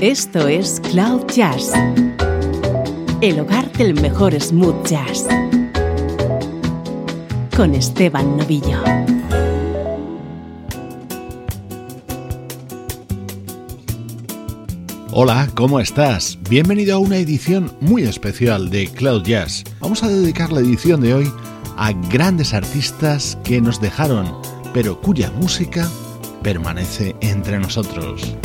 Esto es Cloud Jazz, el hogar del mejor smooth jazz, con Esteban Novillo. Hola, ¿cómo estás? Bienvenido a una edición muy especial de Cloud Jazz. Vamos a dedicar la edición de hoy a grandes artistas que nos dejaron, pero cuya música permanece entre nosotros.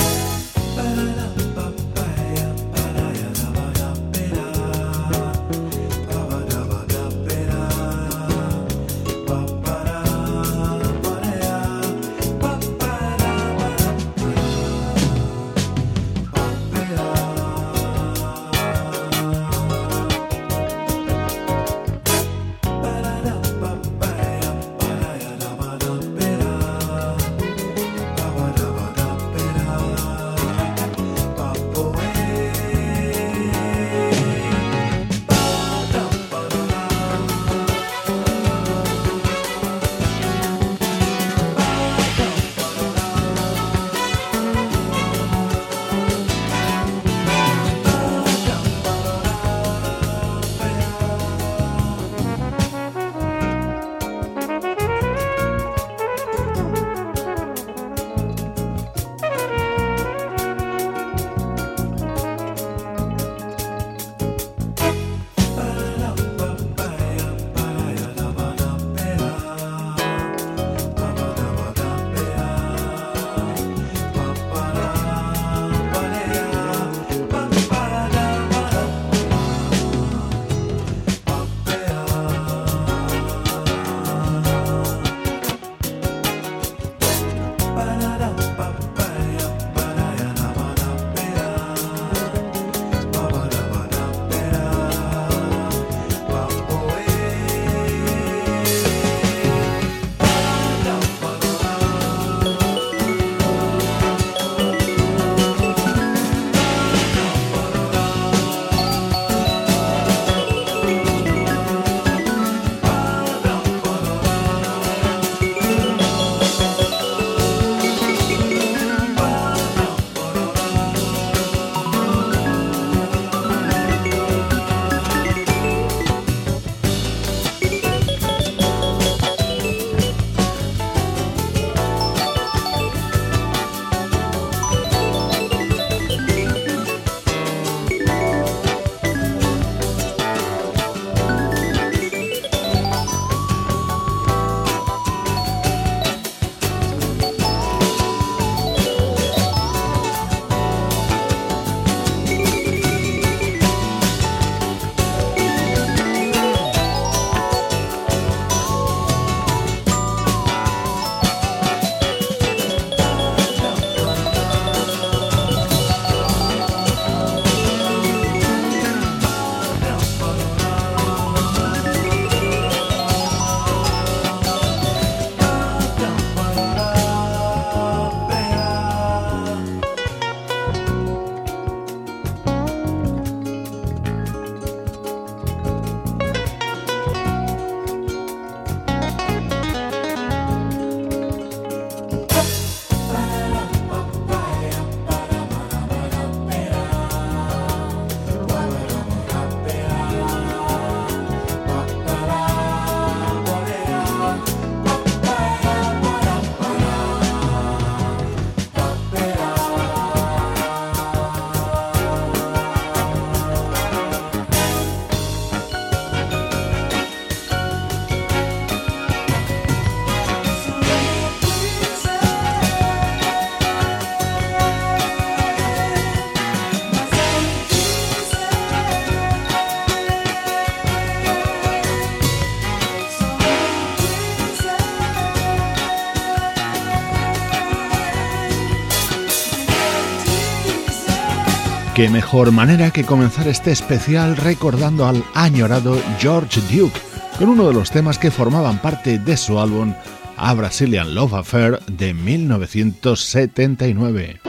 Qué mejor manera que comenzar este especial recordando al añorado George Duke con uno de los temas que formaban parte de su álbum A Brazilian Love Affair de 1979.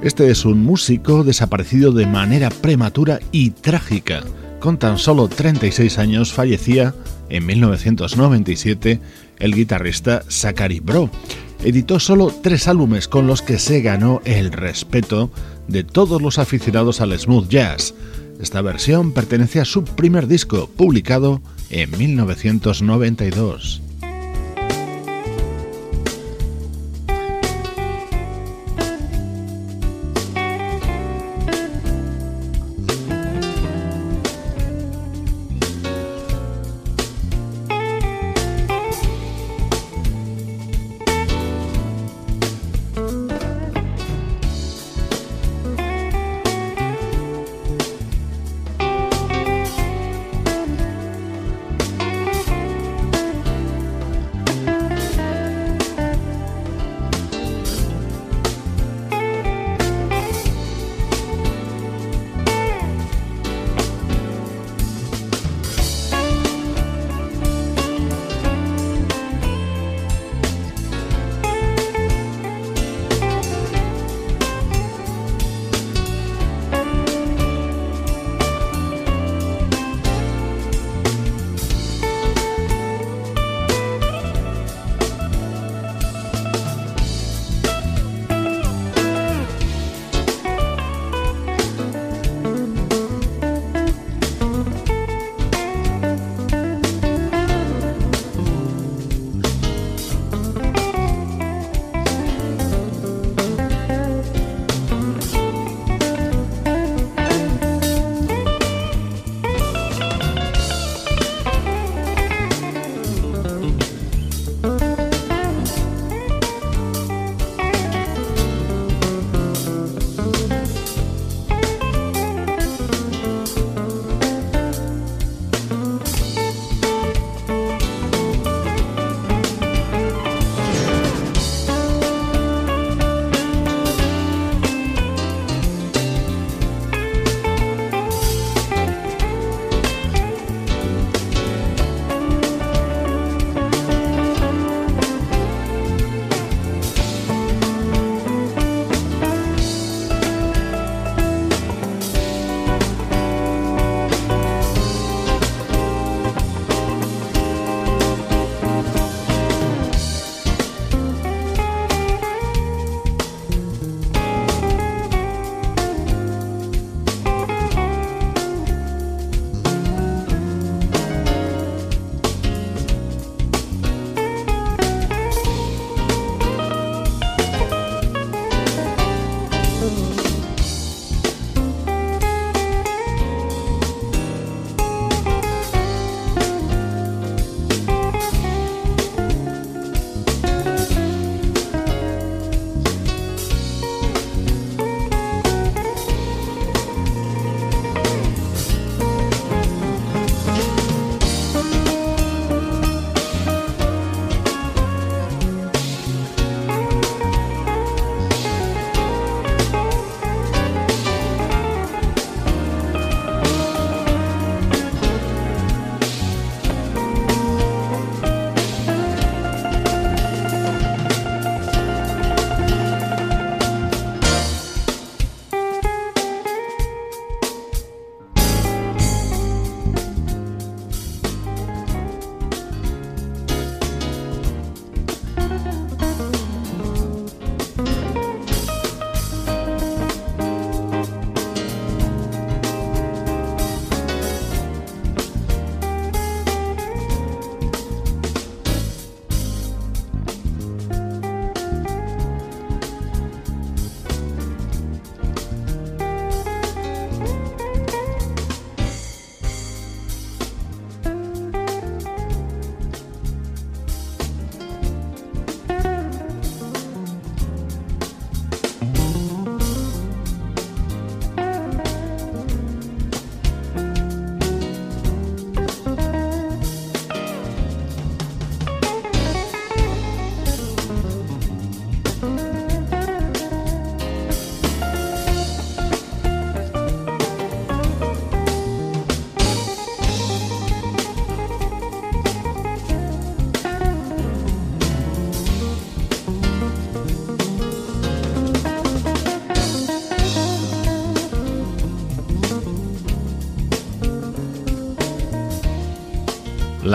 Este es un músico desaparecido de manera prematura y trágica Con tan solo 36 años fallecía en 1997 el guitarrista Zachary Bro. Editó solo tres álbumes con los que se ganó el respeto de todos los aficionados al smooth jazz. Esta versión pertenece a su primer disco, publicado en 1992.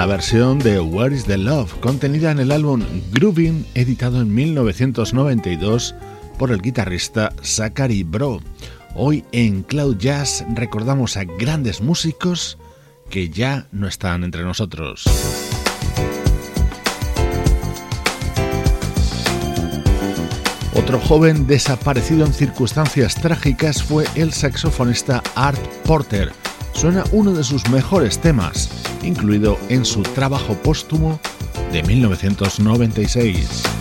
La versión de Where is the Love, contenida en el álbum Grooving, editado en 1992 por el guitarrista Zachary Bro. Hoy en Cloud Jazz recordamos a grandes músicos que ya no están entre nosotros. Otro joven desaparecido en circunstancias trágicas fue el saxofonista Art Porter. Suena uno de sus mejores temas, incluido en su trabajo póstumo de 1996.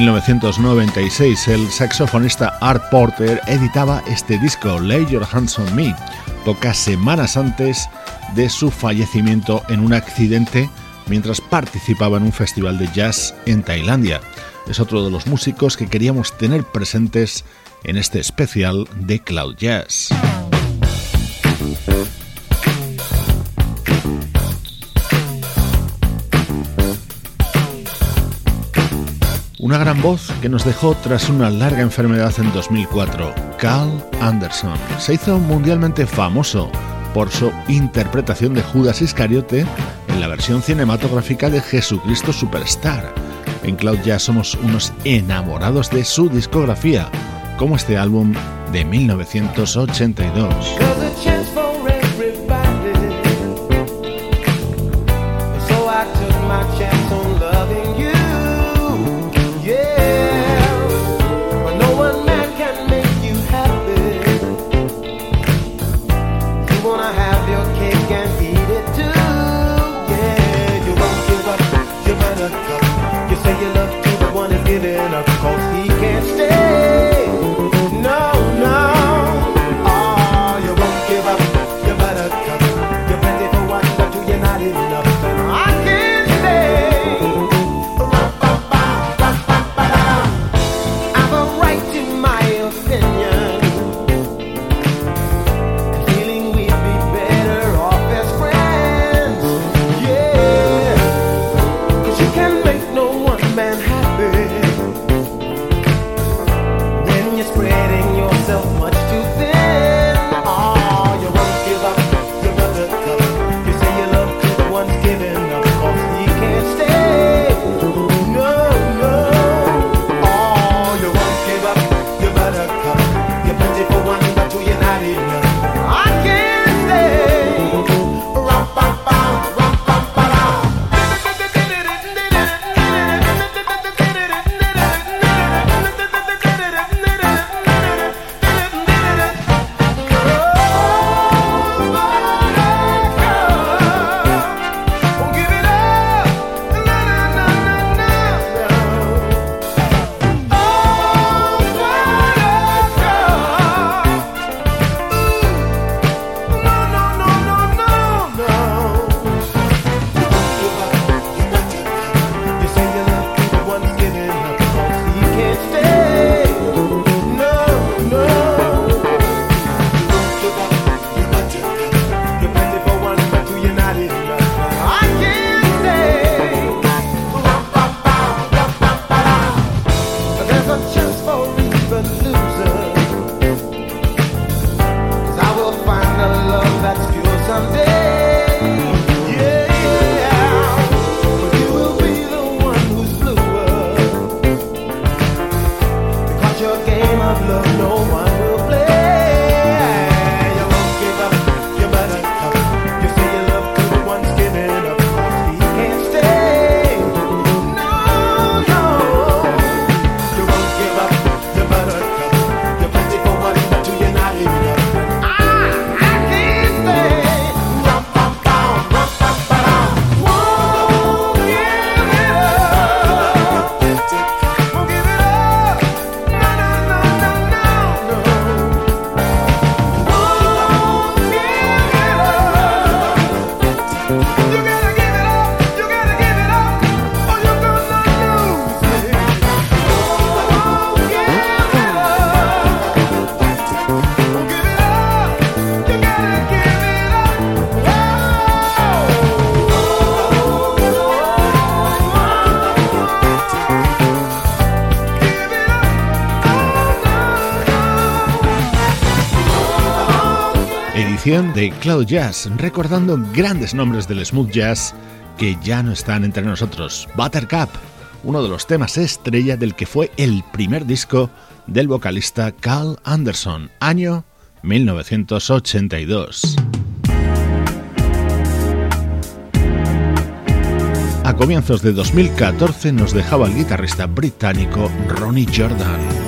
1996 el saxofonista Art Porter editaba este disco Lay Your Hands on Me, pocas semanas antes de su fallecimiento en un accidente mientras participaba en un festival de jazz en Tailandia. Es otro de los músicos que queríamos tener presentes en este especial de Cloud Jazz. Una gran voz que nos dejó tras una larga enfermedad en 2004, Carl Anderson. Se hizo mundialmente famoso por su interpretación de Judas Iscariote en la versión cinematográfica de Jesucristo Superstar. En Cloud ya somos unos enamorados de su discografía, como este álbum de 1982. De Cloud Jazz, recordando grandes nombres del smooth jazz que ya no están entre nosotros. Buttercup, uno de los temas estrella del que fue el primer disco del vocalista Carl Anderson, año 1982. A comienzos de 2014 nos dejaba el guitarrista británico Ronnie Jordan.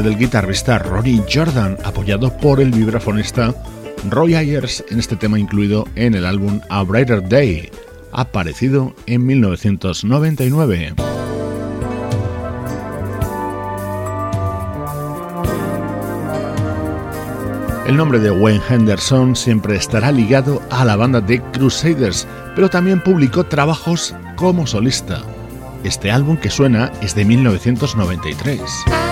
Del guitarrista Ronnie Jordan, apoyado por el vibrafonista Roy Ayers en este tema incluido en el álbum A Brighter Day, aparecido en 1999. El nombre de Wayne Henderson siempre estará ligado a la banda de Crusaders, pero también publicó trabajos como solista. Este álbum que suena es de 1993.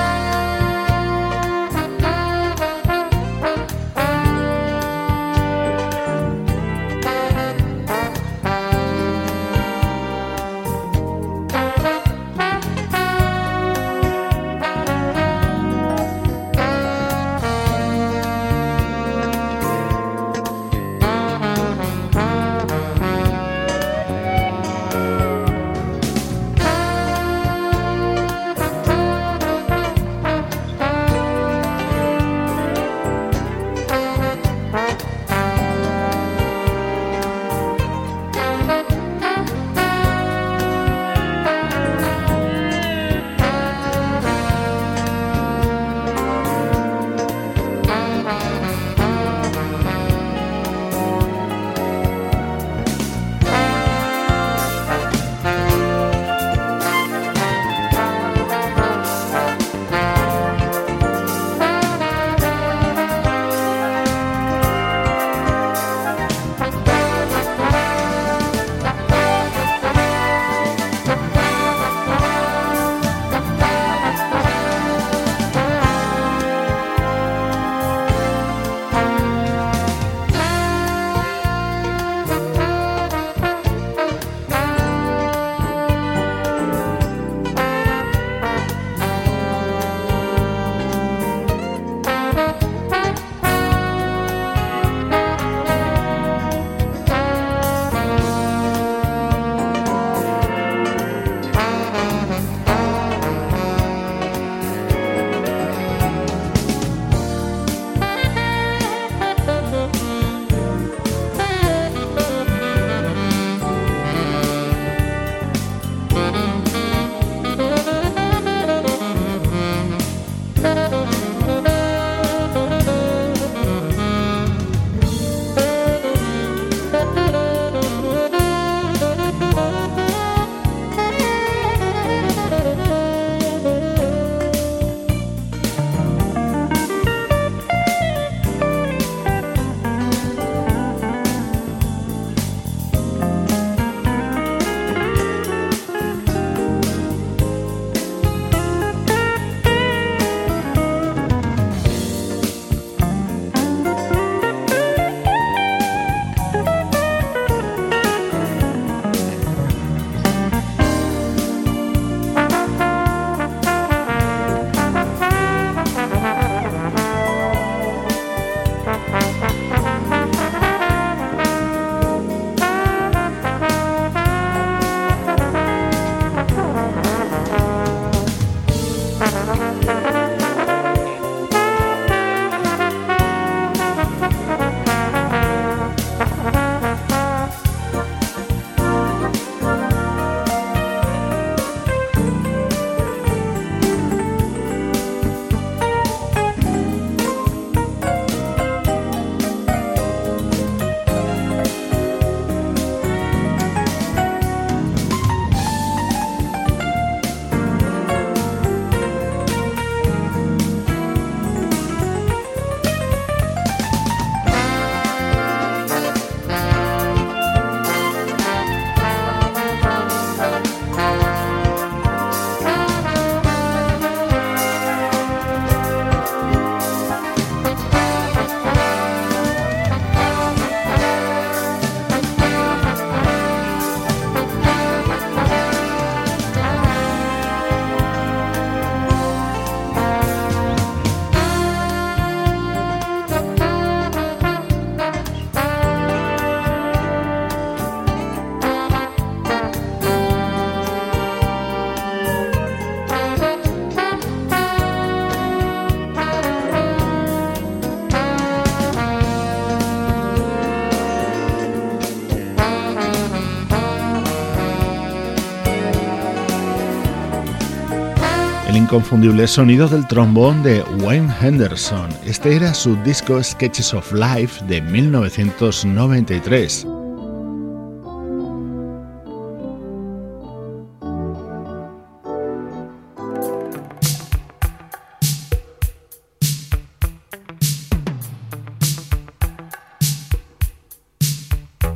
Inconfundible sonido del trombón de Wayne Henderson. Este era su disco Sketches of Life de 1993.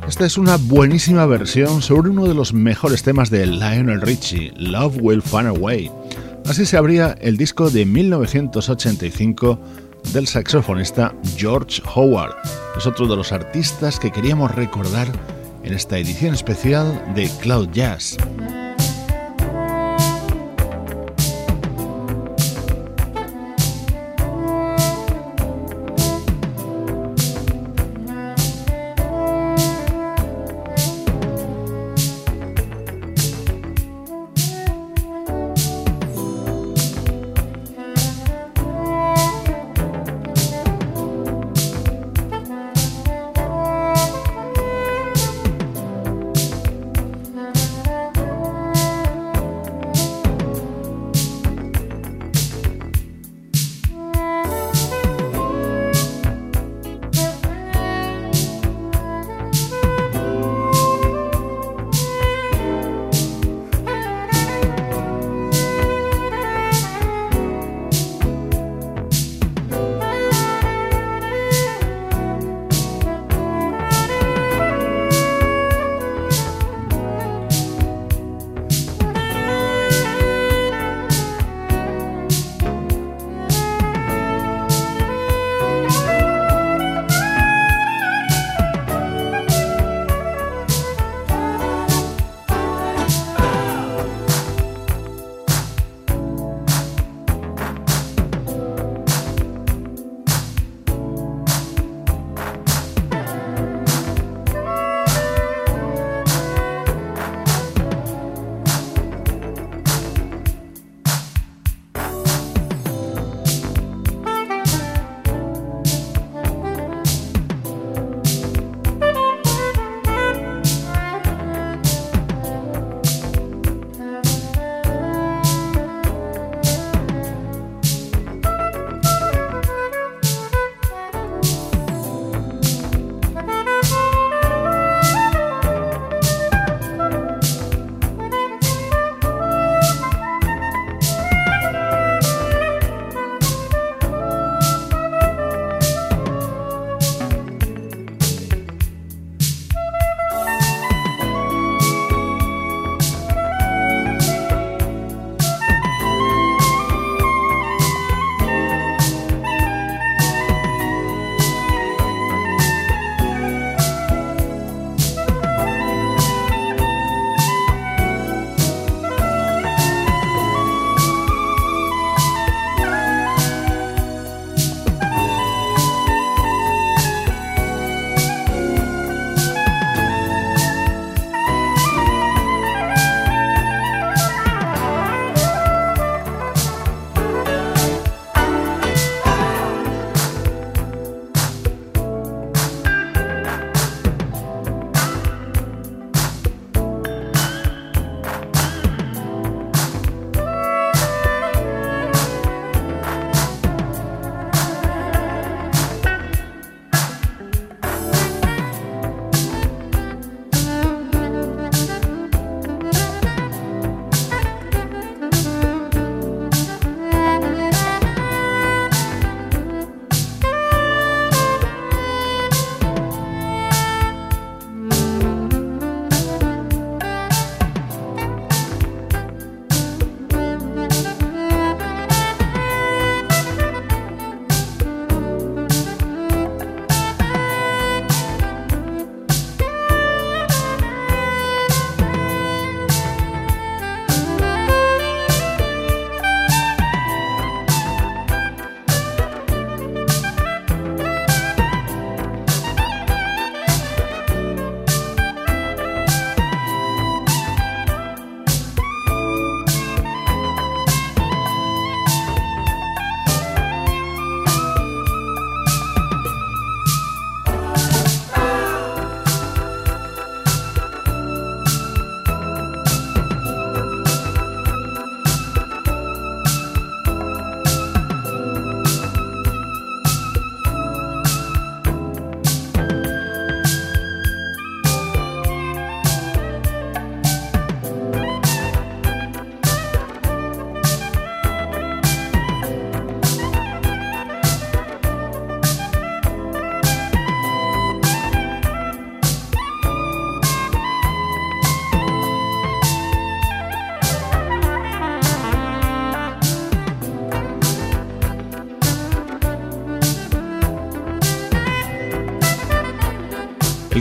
Esta es una buenísima versión sobre uno de los mejores temas de Lionel Richie, Love Will Find a Way. Así se abría el disco de 1985 del saxofonista George Howard. Es otro de los artistas que queríamos recordar en esta edición especial de Cloud Jazz.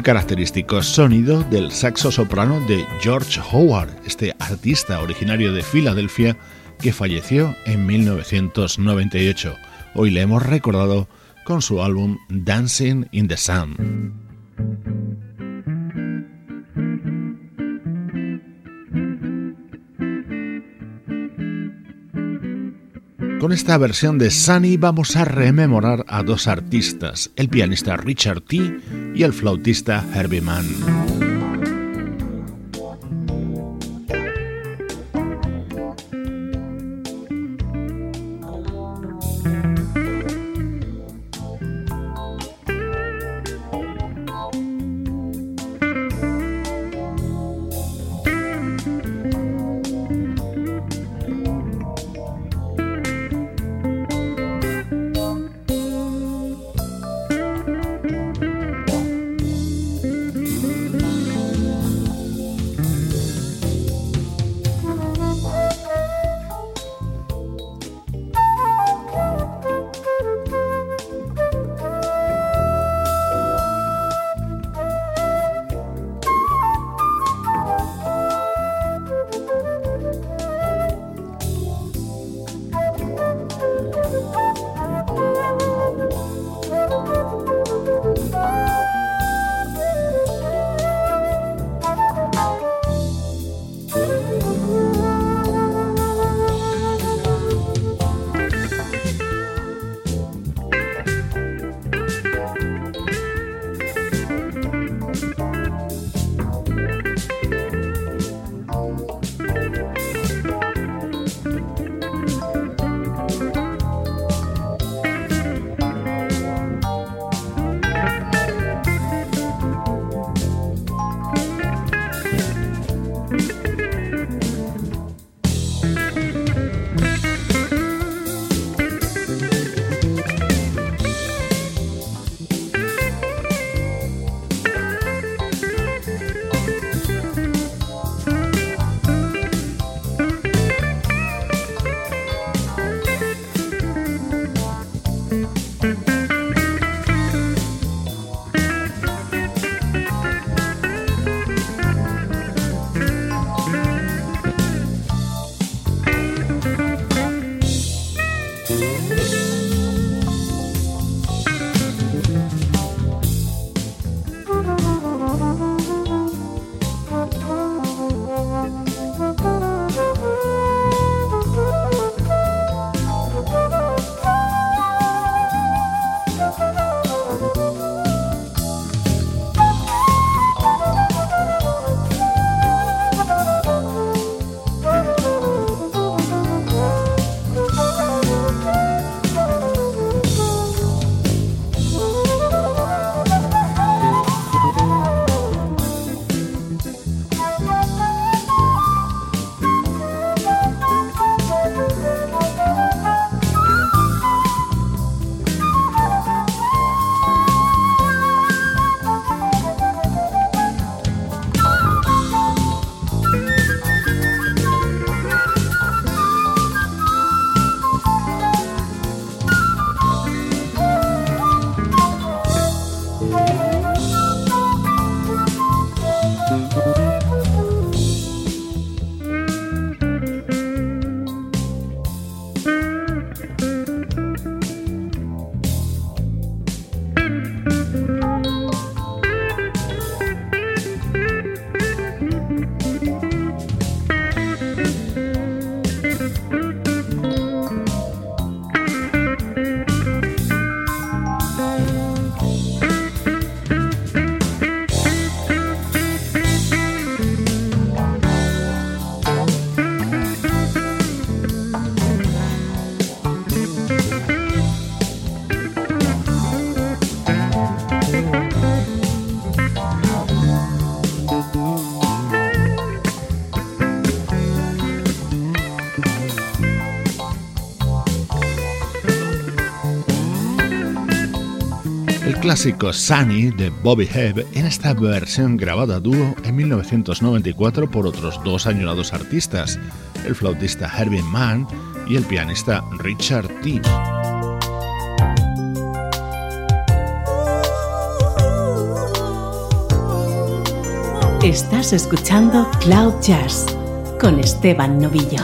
Característico sonido del saxo soprano de George Howard, este artista originario de Filadelfia que falleció en 1998. Hoy le hemos recordado con su álbum Dancing in the Sun. Con esta versión de Sunny vamos a rememorar a dos artistas, el pianista Richard T. y el flautista Herbie Mann. Clásico Sunny de Bobby Hebb en esta versión grabada dúo en 1994 por otros dos añorados artistas, el flautista Herbie Mann y el pianista Richard T. Estás escuchando Cloud Jazz con Esteban Novillo.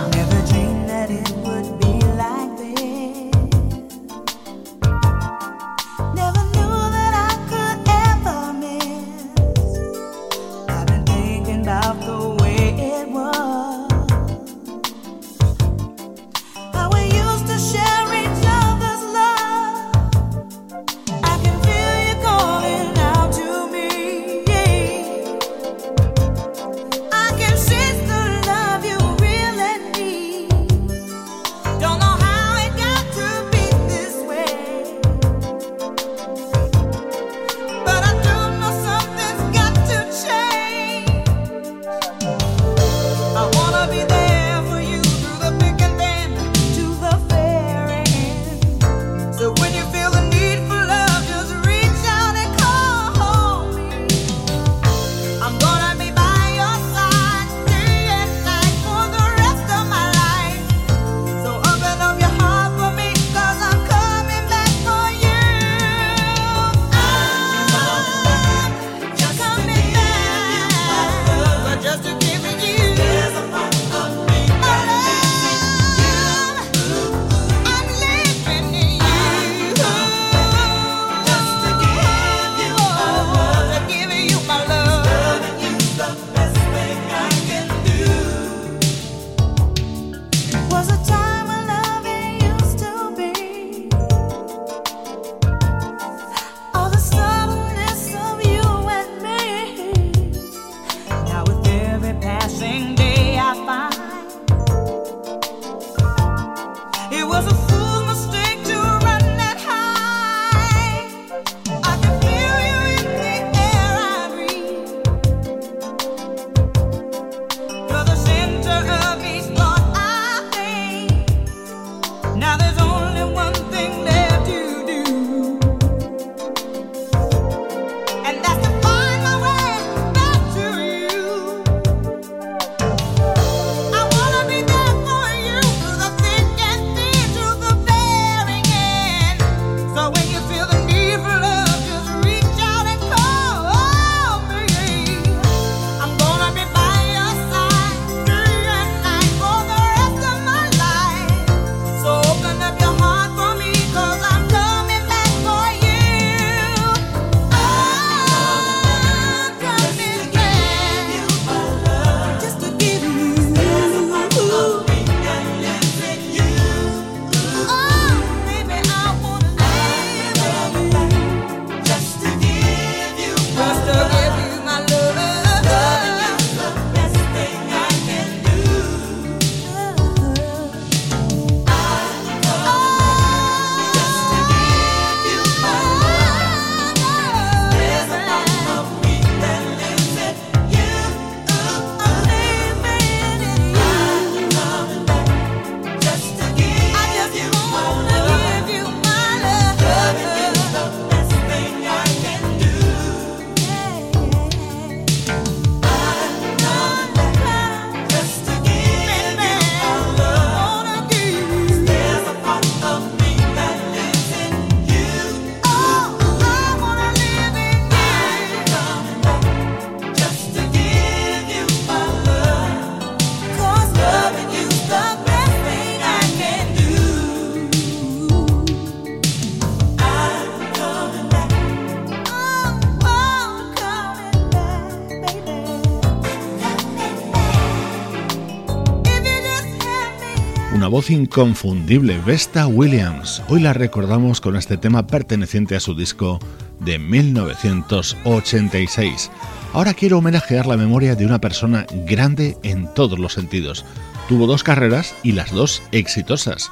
Inconfundible, Vesta Williams. Hoy la recordamos con este tema perteneciente a su disco de 1986. Ahora quiero homenajear la memoria de una persona grande en todos los sentidos. Tuvo dos carreras y las dos exitosas.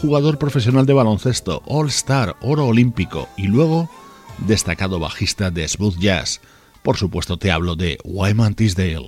Jugador profesional de baloncesto, All Star, oro olímpico y luego destacado bajista de smooth jazz. Por supuesto te hablo de Wyman Tisdale.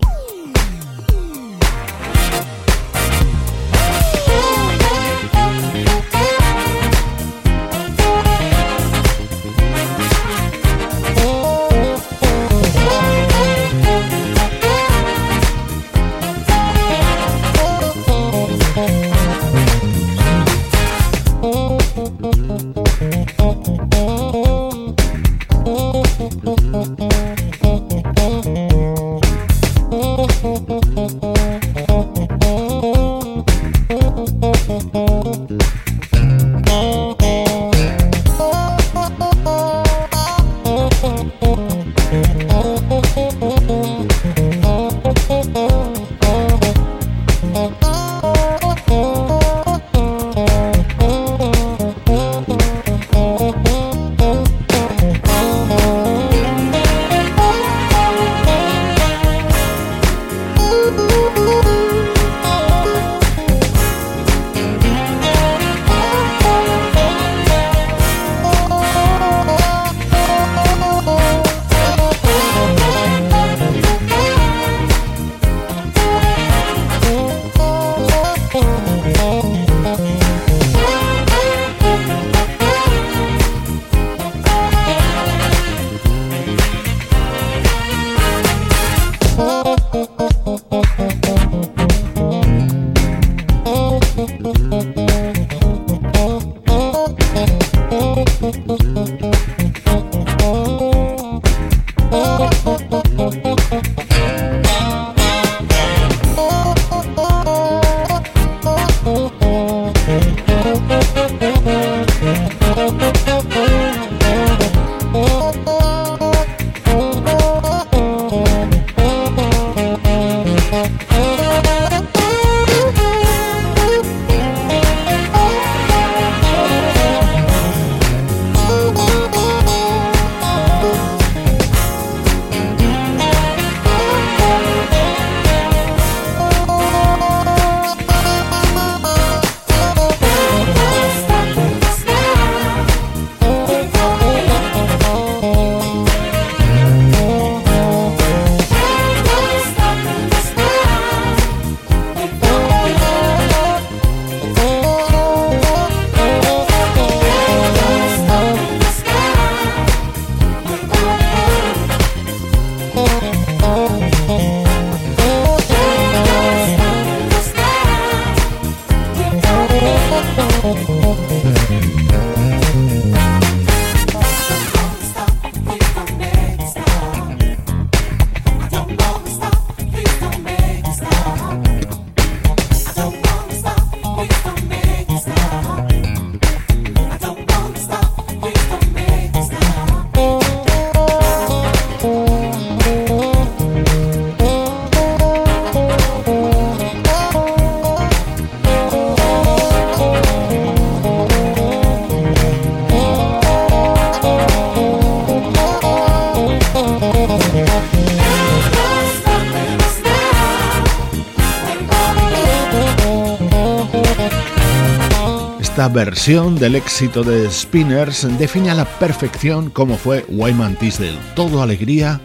Versión del éxito de Spinners define a la perfección cómo fue Wyman Tisdale, todo alegría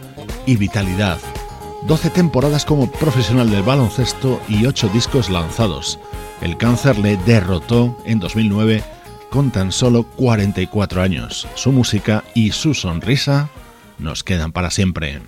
y vitalidad. 12 temporadas como profesional del baloncesto y 8 discos lanzados. El cáncer le derrotó en 2009 con tan solo 44 años. Su música y su sonrisa nos quedan para siempre.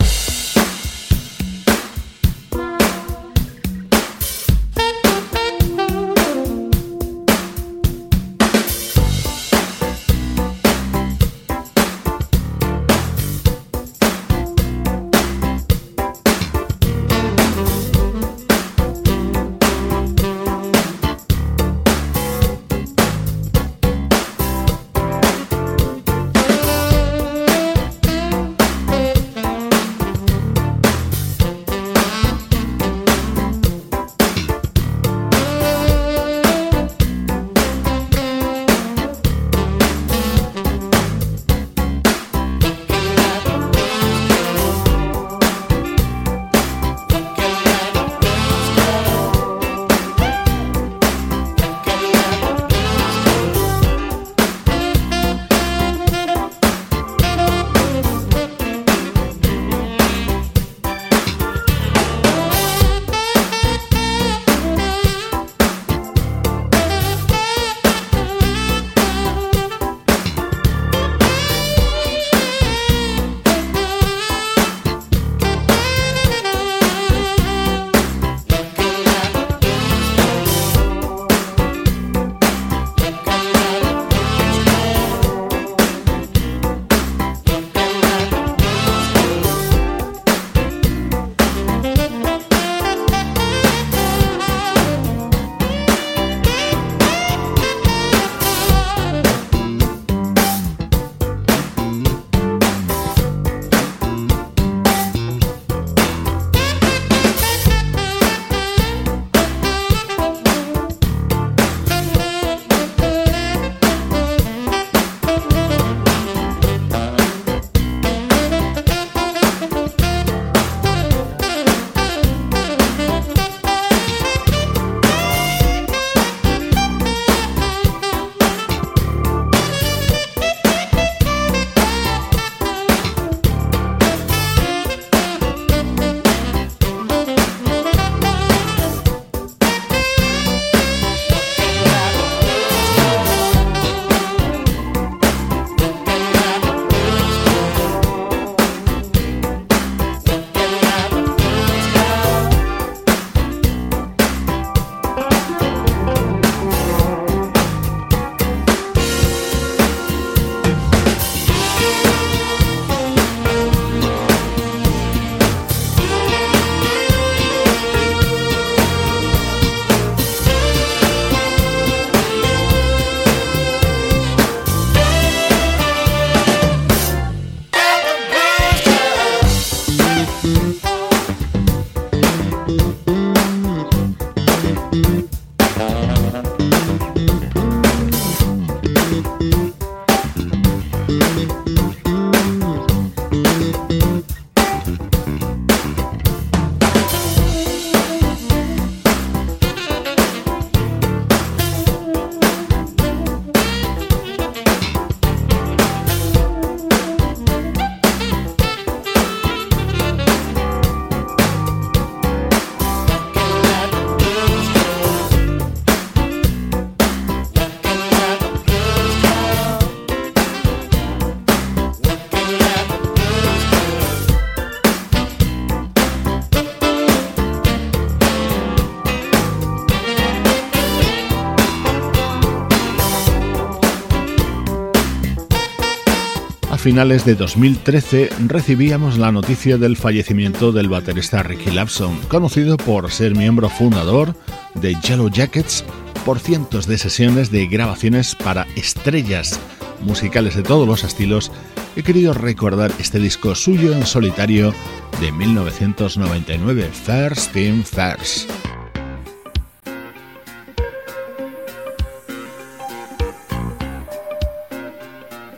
Finales de 2013 recibíamos la noticia del fallecimiento del baterista Ricky Lapson, conocido por ser miembro fundador de Yellow Jackets por cientos de sesiones de grabaciones para estrellas musicales de todos los estilos, he querido recordar este disco suyo en solitario de 1999, First Thing First.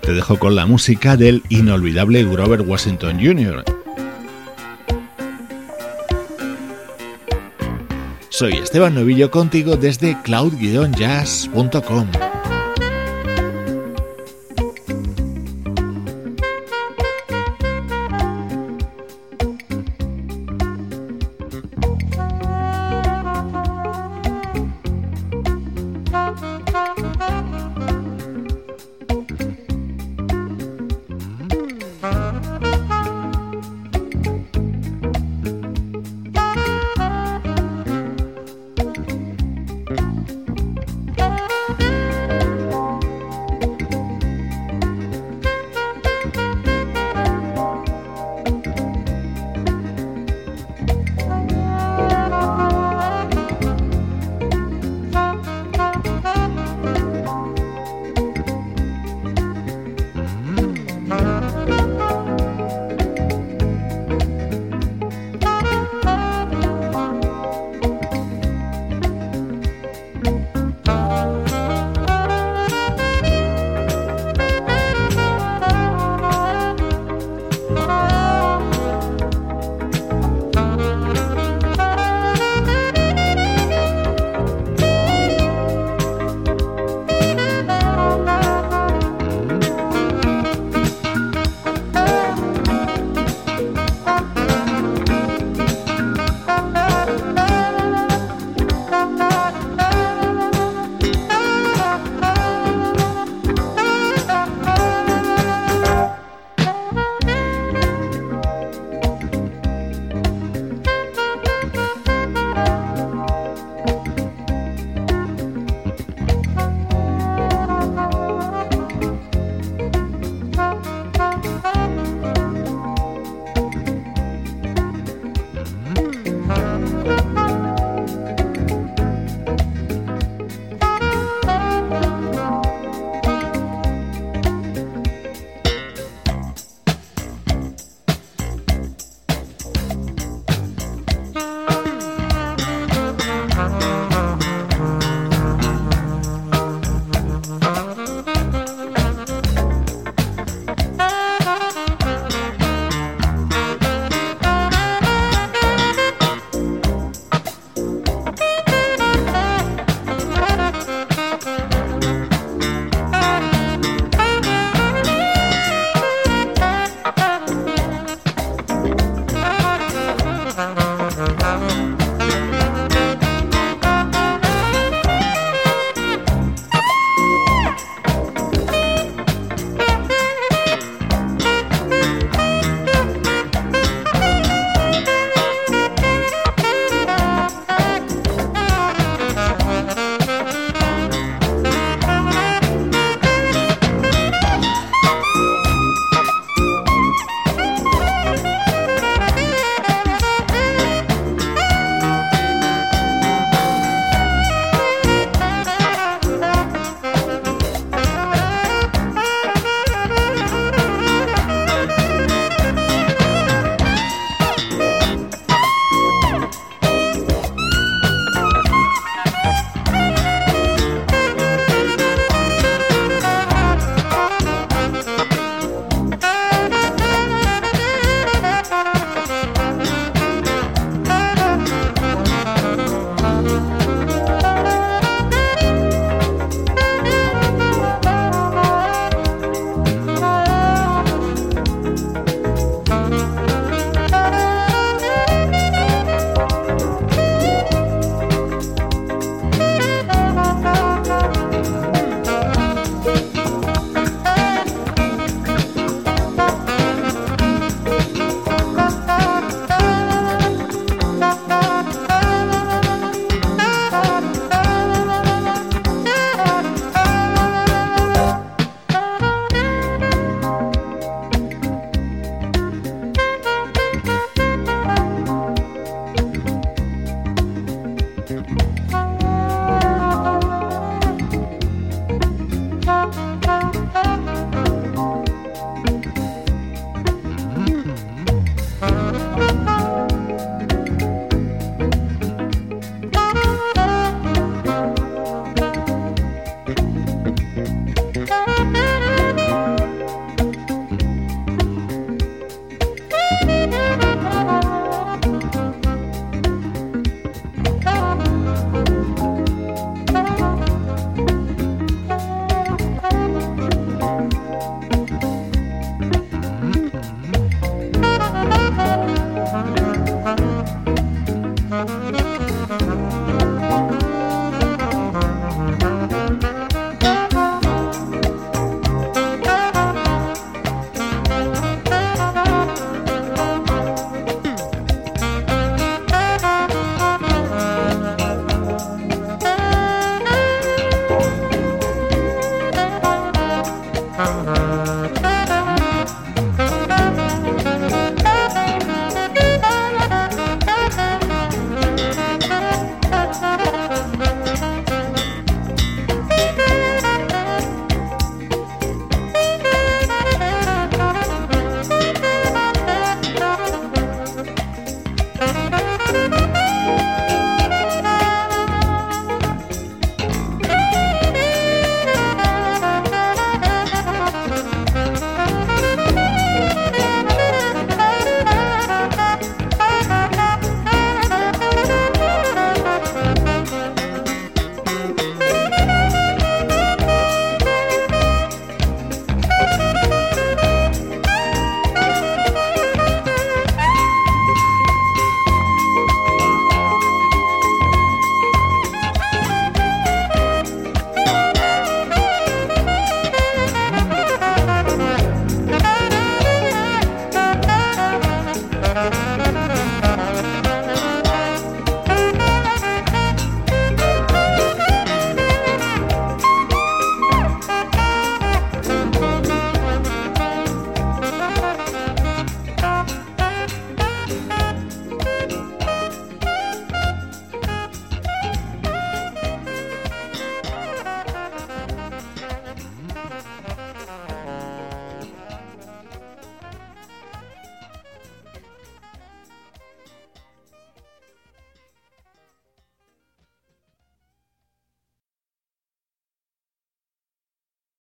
Te dejo con la música del inolvidable Grover Washington Jr. Soy Esteban Novillo contigo desde cloud-jazz.com.